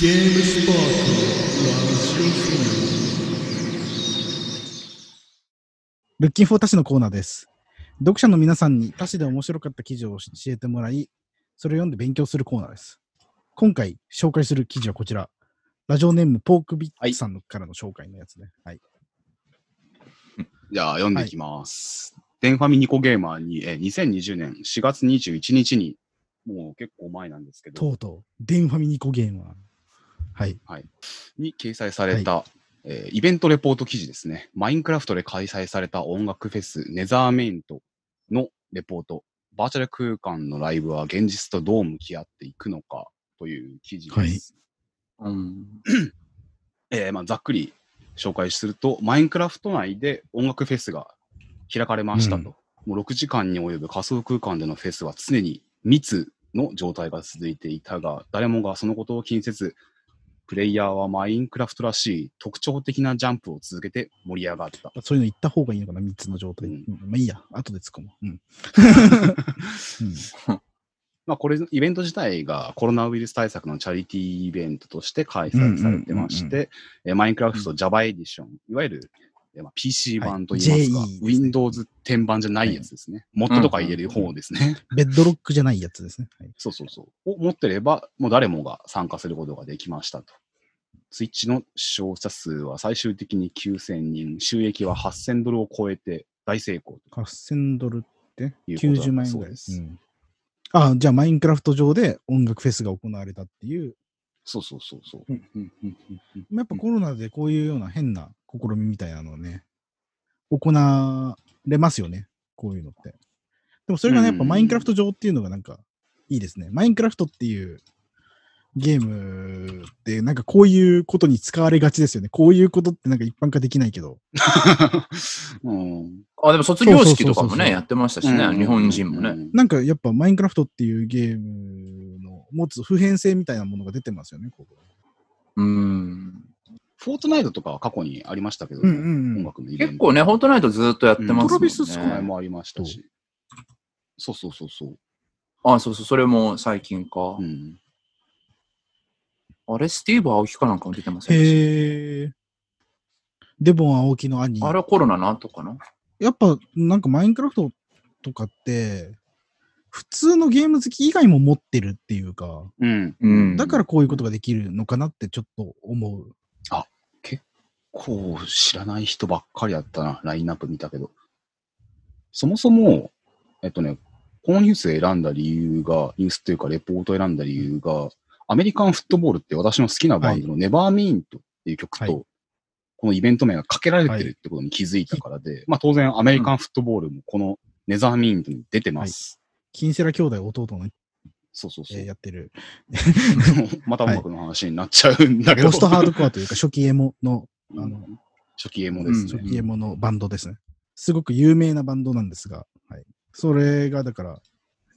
ゲームスパークルッキンフォータシのコーナーです。読者の皆さんに他誌で面白かった記事を教えてもらい、それを読んで勉強するコーナーです。今回紹介する記事はこちら。ラジオネームポークビッツさんからの紹介のやつね。はい。じゃあ読んでいきます。デンファミニコゲーマーに、えー2020年4月21日に、もう結構前なんですけど、とうとう、デンファミニコゲームは。はい。に掲載された、えーイベントレポート記事ですね。マインクラフトで開催された音楽フェス、ネザーメイントのレポート。バーチャル空間のライブは現実とどう向き合っていくのかという記事です。うん。えーまあ、ざっくり紹介すると、マインクラフト内で音楽フェスが開かれましたと。もう6時間に及ぶ仮想空間でのフェスは常に密の状態が続いていたが、誰もがそのことを気にせず、プレイヤーはマインクラフトらしい特徴的なジャンプを続けて盛り上がった。そういうの言った方がいいのかな、3つの状態。ううんんまあいいや、後で突っ込む。うん。うん まあ、これ、イベント自体がコロナウイルス対策のチャリティーイベントとして開催されてまして、えーマインクラフト Java エディション、いわゆる、えーまあ、PC 版といいはいますか、ですね Windows 10版じゃないやつですね。モッドとか入れる方ですね。ベッドロックじゃないやつですね。はい。そうそうそう。を持ってれば、もう誰もが参加することができましたと。ツイッチの視聴者数は最終的に9000人、収益は8000ドルを超えて大成功と。8000ドルって？いうことだ90万円ぐらい。ですんあじゃあ、マインクラフト上で音楽フェスが行われたっていう、そうそうそうそう。うんうんうんうんうんやっぱコロナでこういうような変な試みみたいなのをね、行われますよね、こういうのって。でもそれがね、やっぱうんマインクラフト上っていうのがなんかいいですね。マインクラフトっていうゲームってなんかこういうことに使われがちですよね。こういうことってなんか一般化できないけど。うんあ、でも卒業式とかもね、やってましたしね、日本人もね。ね。なんかやっぱマインクラフトっていうゲームの持つ普遍性みたいなものが出てますよね、ここうん。フォートナイトとかは過去にありましたけどね、うんうんうん音楽のイベント結構ね、フォートナイトずっとやってますもんね。トラビススコ前もありましたし。そうそうそうそう。あ、そうそう、それも最近か。うん、あれ、スティーブ・アオキかなんかも出てませんでしへえ。デボン青木の兄。たあれはコロナの後かな？やっぱなんかマインクラフトとかって、普通のゲーム好き以外も持ってるっていうか、うん。うん。だからこういうことができるのかなってちょっと思う。こう、知らない人ばっかりだったな、ラインナップ見たけど。そもそも、えっとね、このニュース選んだ理由が、ニュースっていうかレポート選んだ理由が、アメリカンフットボールって私の好きなバンドのネバーミーントっていう曲と、はいこのイベント名がかけられてるってことに気づいたからで、まあ当然アメリカンフットボールもこのネザーミーントに出てます。キンセラ兄弟弟の、ねそうそうそう。えーやってる、また音楽の話になっちゃうんだけど。ポストハードコアというか初期エモの、あの、初期エモです初ね。期エモのバンドですね。すごく有名なバンドなんですが、はい、それがだから、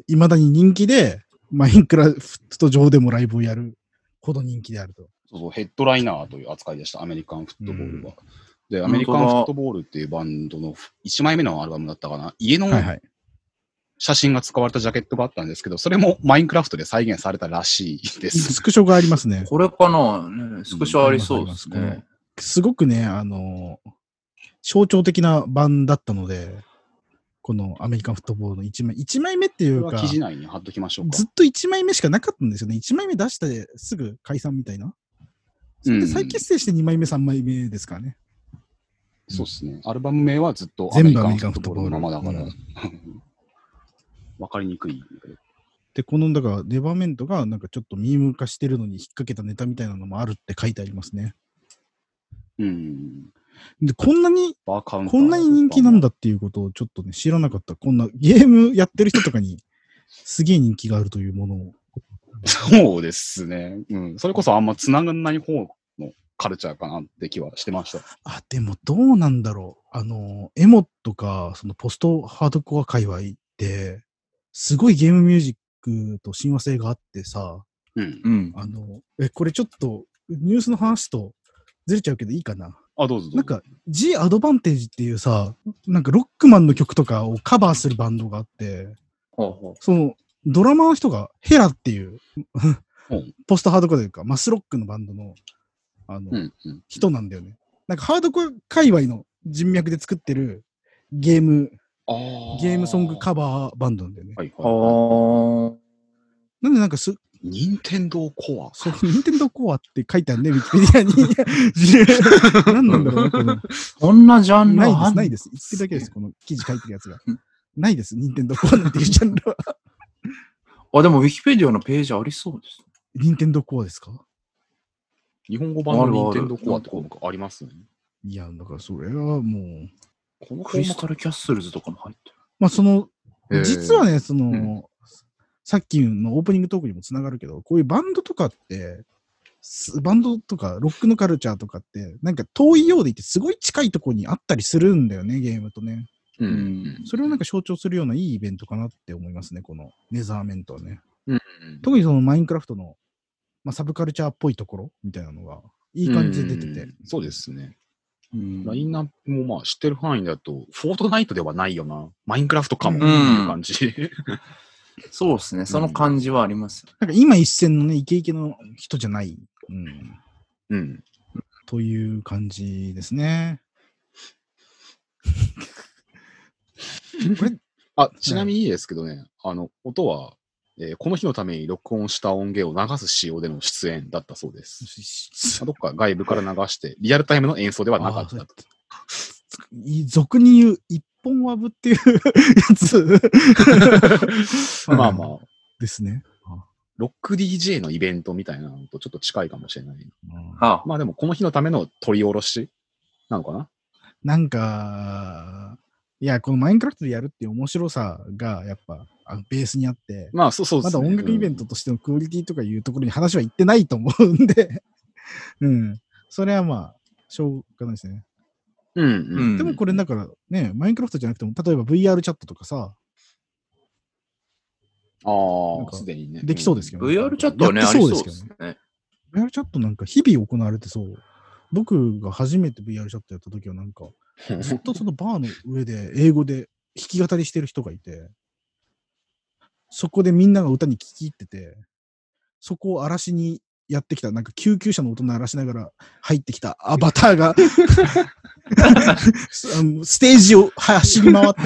いまだに人気で、マインクラフト上でもライブをやるほど人気であると。そうそう、ヘッドライナーという扱いでした、アメリカンフットボールは。で、ア本当だメリカンフットボールっていうバンドの1枚目のアルバムだったかな、家の。写真が使われたジャケットがあったんですけど、それもマインクラフトで再現されたらしいです。スクショがありますね。これかな、ね、スクショありそうですね。すごくね、あの、象徴的な版だったので、このアメリカンフットボールの1枚、1枚目っていうか記、事内に貼っときましょうかずっ。と1枚目しかなかったんですよね。1枚目出してすぐ解散みたいな。それで再結成して2枚目、3枚目ですからね。そうですね。アルバム名はずっとアメリカンフットボールのままだから全部アメリ、わかりにくい。で、この、だから、ネバーメントがなんかちょっとミーム化してるのに引っ掛けたネタみたいなのもあるって書いてありますね。うん。で、こんなに、こんなに人気なんだっていうことをちょっとね、知らなかった。こんなゲームやってる人とかにすげえ人気があるというものを。そうですね。うん。それこそあんま繋がんない方のカルチャーかなって気はしてました。あ、でもどうなんだろう。あの、エモとか、そのポストハードコア界隈って、すごいゲームミュージックと親和性があってさ、うん。うん。あの、え、これちょっとニュースの話とずれちゃうけどいいかな。あ、どうぞ。なんか、G アドバンテージっていうさ、なんかロックマンの曲とかをカバーするバンドがあって、ほうほそのドラマーの人がヘラっていううんポストハードコアというか、マスロックのバンドの、あの、うんうん。人なんだよね。なんかハードコア界隈の人脈で作ってるゲーム、あゲームソングカバーバンドなんだよね。はいあはい。ーなんでなんかす、任天堂コア。そう、ニンテンドーコアって書いてあるね、ウィキペディアに。何なんだろうな、この。こんなジャンルないです、ないです。言ってるだけです、この記事書いてるやつが。ないです、ニンテンドーコアなんていうジャンルは。あ、でもウィキペディアのページありそうです。ニンテンドーコアですか？日本語版のあるある任天堂コアって項目あります？ね。いや、だからそれはもう、このクリスタルキャッスルズとかも入ってる。まあその、実はね、その、うんさっきのオープニングトークにもつながるけど、こういうバンドとかって、すバンドとかロックのカルチャーとかって、なんか遠いようでいてすごい近いところにあったりするんだよね、ゲームとね。ううんん。それをなんか象徴するようないいイベントかなって思いますね、このネザーメントはね。うん。特にそのマインクラフトの、まあ、サブカルチャーっぽいところみたいなのが、いい感じで出てて。うんそうですね。うんラインナップもまあ知ってる範囲だと、フォートナイトではないよな。マインクラフトかもっていう感じ。そうですね。その感じはあります。なんか今一線のね、イケイケの人じゃない。うん。うん。という感じですね。これ、あ、ちなみにいいですけどね、あの、音は、えーこの日のために録音した音源を流す仕様での出演だったそうです。まあどっか外部から流して、リアルタイムの演奏ではなかったと。い俗に言う一本ワブっていう やつ まあまあ、ですね。ロック DJ のイベントみたいなのとちょっと近いかもしれない。あまあでも、この日のための取り下ろしなのかな？なんか、いや、このマインクラフトでやるっていう面白さが、やっぱ、あのベースにあって、まあ、そうそうでねますだ音楽イベントとしてのクオリティとかいうところに話は行ってないと思うんで、うん。それはまあ、しょうがないですね。うん、でもこれだからね、マインクラフトじゃなくても、例えば VR チャットとかさ、ああ、なんかすでにね。できそうですけどね VR チャットはね、そうてそうですけどですね。VR チャットなんか日々行われてそう。僕が初めて VR チャットやった時はなんか、ずっとそのバーの上で英語で弾き語りしてる人がいて、そこでみんなが歌に聴き入ってて、そこを荒らしにやってきた、なんか救急車の音鳴らしながら入ってきた。アバターが。ステージを走り回って、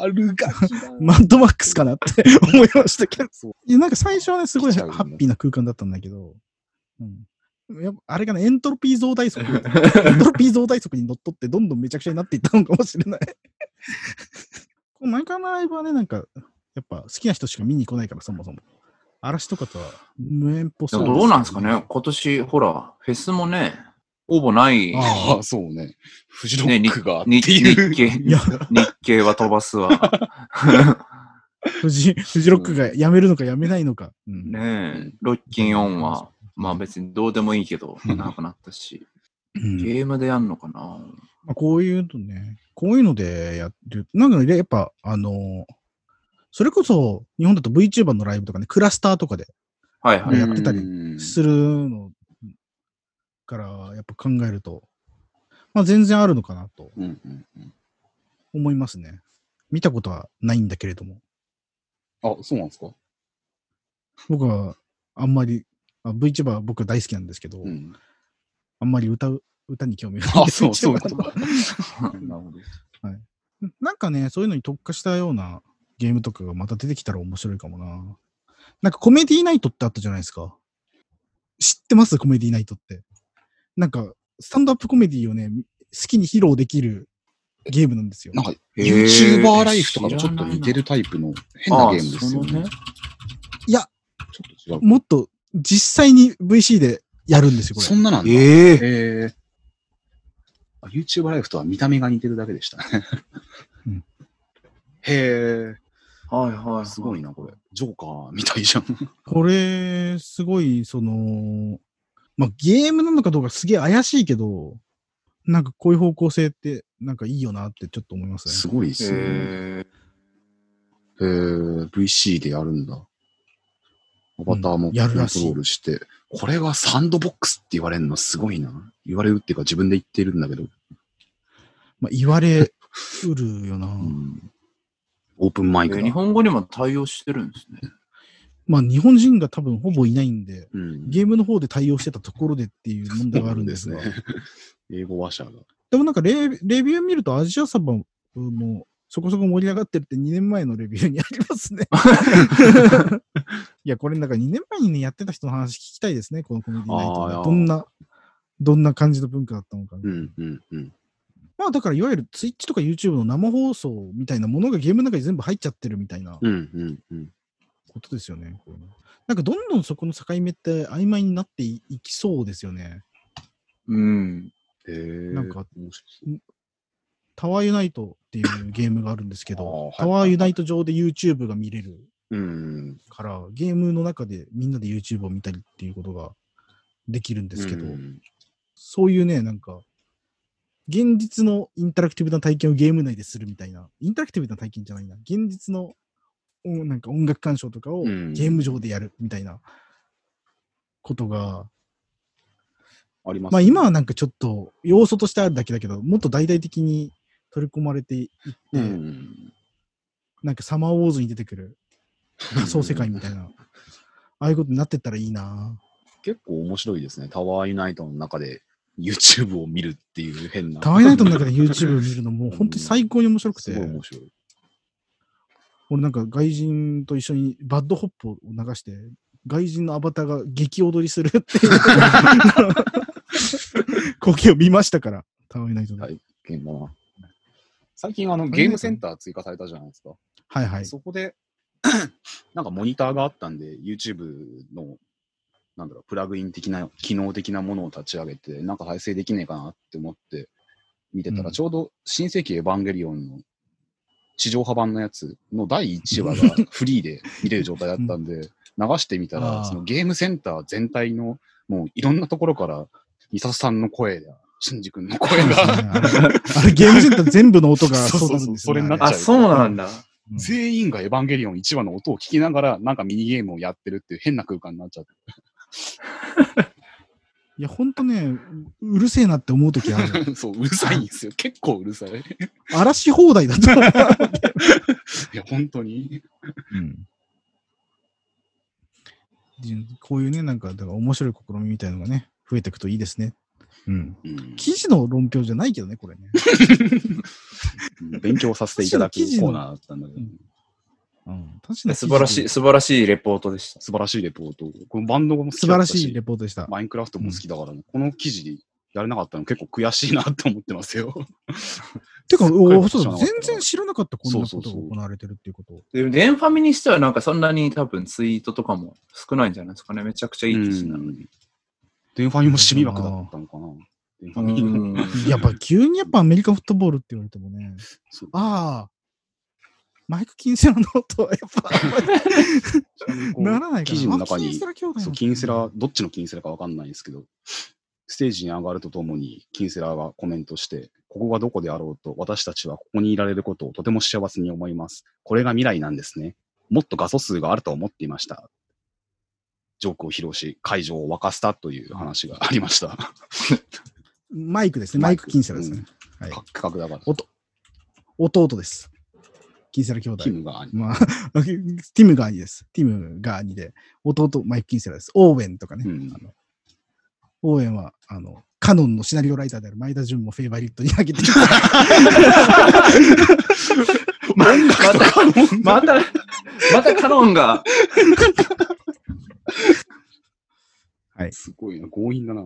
悪ガキだマッドマックスかなって 思いましたけど。やなんか最初はね、すごいハッピーな空間だったんだけど、うん、やっぱあれがね、エントロピー増大速、エントロピー増大速に乗っ取ってどんどんめちゃくちゃになっていったのかもしれない。このマイカーのライブはね、なんか、やっぱ好きな人しか見に来ないから、そもそも。嵐とかとは無縁っぽそうでもどうなんですかね今年、ほら、フェスもね、応募ない。ああ、そうね。フジロックがって日いう。日系、いや、日系は飛ばすわ。フジ、フジロックが辞めるのか辞めないのか。うんねえ、ロッキンオンは、まあ別にどうでもいいけど、うん長くなったし、うんゲームでやんのかなまあ、こういうのね、こういうのでやる。なんかね、やっぱ、あのそれこそ、日本だと VTuber のライブとかね、クラスターとかではいはい。やってたりうんするのから、やっぱ考えると、まあ全然あるのかなと思いますね。見たことはないんだけれども、あ、そうなんですか？僕はあんまり、あ VTuber は僕大好きなんですけど、うん。あんまり歌う、歌に興味がないんあ、でそう、そういう VTuber ことか。なるほど。なんかね、そういうのに特化したようなゲームとかがまた出てきたら面白いかもな。なんかコメディーナイトってあったじゃないですか。知ってます？コメディーナイトって。なんか、スタンドアップコメディをね、好きに披露できるゲームなんですよ。なんか、YouTuber ライフとかとちょっと似てるタイプの変なゲームですよね。ねいや、ちょっと違う。もっと実際に VC でやるんですよ、これ。そんななんだ。えええーあ YouTuber ライフとは見た目が似てるだけでしたね。うんへはいはい、はえ、い。すごいな、これ。ジョーカーみたいじゃん。これ、すごい、その、まあ、ゲームなのかどうかすげえ怪しいけど、なんかこういう方向性って、なんかいいよなってちょっと思いますね。すごいですね。えへえ、VC でやるんだ。アバターもうんコントロやるらしいールして、これがサンドボックスって言われるのすごいな。言われるっていうか自分で言ってるんだけど、まあ、言われうるよな。うんオープンマイク。日本語にも対応してるんですね。まあ日本人が多分ほぼいないんで、うん。ゲームの方で対応してたところでっていう問題があるんですが。そうね。英語話者が。でもなんかレレビュー見るとアジアサバもそこそこ盛り上がってるって2年前のレビューにありますね。いや、これなんか2年前にね、やってた人の話聞きたいですね、このコメディナイトであーどんな、どんな感じの文化だったのか。うんうんうん。まあだからいわゆる Twitch とか YouTube の生放送みたいなものがゲームの中に全部入っちゃってるみたいなうんうんうん。ことですよね。なんかどんどんそこの境目って曖昧になっていいきそうですよね。うん。へえ。なんかタワーユナイトっていうゲームがあるんですけどはい、タワーユナイト上で YouTube が見れるうん。から、ゲームの中でみんなで YouTube を見たりっていうことができるんですけど、うんそういうね、なんか、現実のインタラクティブな体験をゲーム内でするみたいな、インタラクティブな体験じゃないな、現実のおなんか音楽鑑賞とかをうんゲーム上でやるみたいなことが、あります、まあ今はなんかちょっと要素としてあるだけだけど、もっと大々的に取り込まれていって、うん。なんかサマーウォーズに出てくる 仮想世界みたいな、ああいうことになってったらいいな結構面白いですね。タワーユナイトの中で YouTube を見るっていう変な。タワーユナイトの中で YouTube を見るのも本当に最高に面白くてす、ごい面白い。俺なんか外人と一緒にバッドホップを流して、外人のアバターが激踊りするっていう 光景を見ましたから、タワーユナイトで。最近あのゲームセンター追加されたじゃないですか。はいはい。そこで、なんかモニターがあったんで、YouTube の、なんだろう、プラグイン的な、機能的なものを立ち上げて、なんか再生できねえかなって思って見てたら、うん。ちょうど新世紀エヴァンゲリオンの地上波版のやつの第1話がフリーで見れる状態だったんで、流してみたら、そのゲームセンター全体の、もういろんなところから、ミサトさんの声や、シンジ君の声が、あれ ゲームセンター全部の音がそうそうそうなるんですよそれになっちゃあ、そうなんだ。うん。全員がエヴァンゲリオン1話の音を聞きながら、なんかミニゲームをやってるっていう変な空間になっちゃって。いや、ほんとね、ううるせえなって思うときある。そう、うるさいんですよ。結構うるさい。い荒らし放題だと思う。や、本当に。うんこういうね、なんか、だから面白い試みみたいのがね、増えていくといいですね。うん。うん記事の論評じゃないけどね、これね。勉強させていただく記事のコーナーだったんだけど、うんうん、確かに素晴らしい、素晴らしいレポートでした。素晴らしいレポート。このバンドも好き素晴らしいレポートでした。マインクラフトも好きだから、ねこの記事やれなかったの結構悔しいなって思ってますよ。てか、おそう全然知らなかった、こんなことがそうそうそう行われてるっていうこと。で、デンファミにしてはなんかそんなに多分ツイートとかも少ないんじゃないですかね。めちゃくちゃいい記事なのに。デンファミもシミ枠だったのかな。デンファミやっぱ急にやっぱアメリカンフットボールって言われてもね、ああ、マイク・キンセラの音はやっぱならないかな。記事の中にあキンセラ兄弟のそう、キンセラ、どっちのキンセラかわかんないんですけど、ステージに上がるとともに、キンセラがコメントして、ここがどこであろうと、私たちはここにいられることをとても幸せに思います。これが未来なんですね。もっと画素数があると思っていました。ジョークを披露し、会場を沸かせたという話がありました。マイクですね。マイク・キンセラですね。はいか価格だから。弟です。キンセラ兄弟キ。ムが兄。まあ、ティムが兄です。ティムが兄で、弟、マイク・キンセラです。オーウェンとかね。うんあのオーウェンは、あの、カノンのシナリオライターである前田純もフェイバリットに挙げてきた。ままた、また、またカノンが、すごいな、強引だな。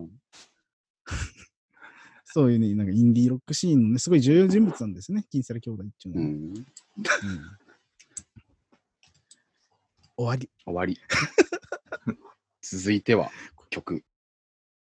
そういうね、なんかインディーロックシーンのね、すごい重要人物なんですね。キンセラ兄弟っていうのは。うん。うん終わり。終わり。続いては曲。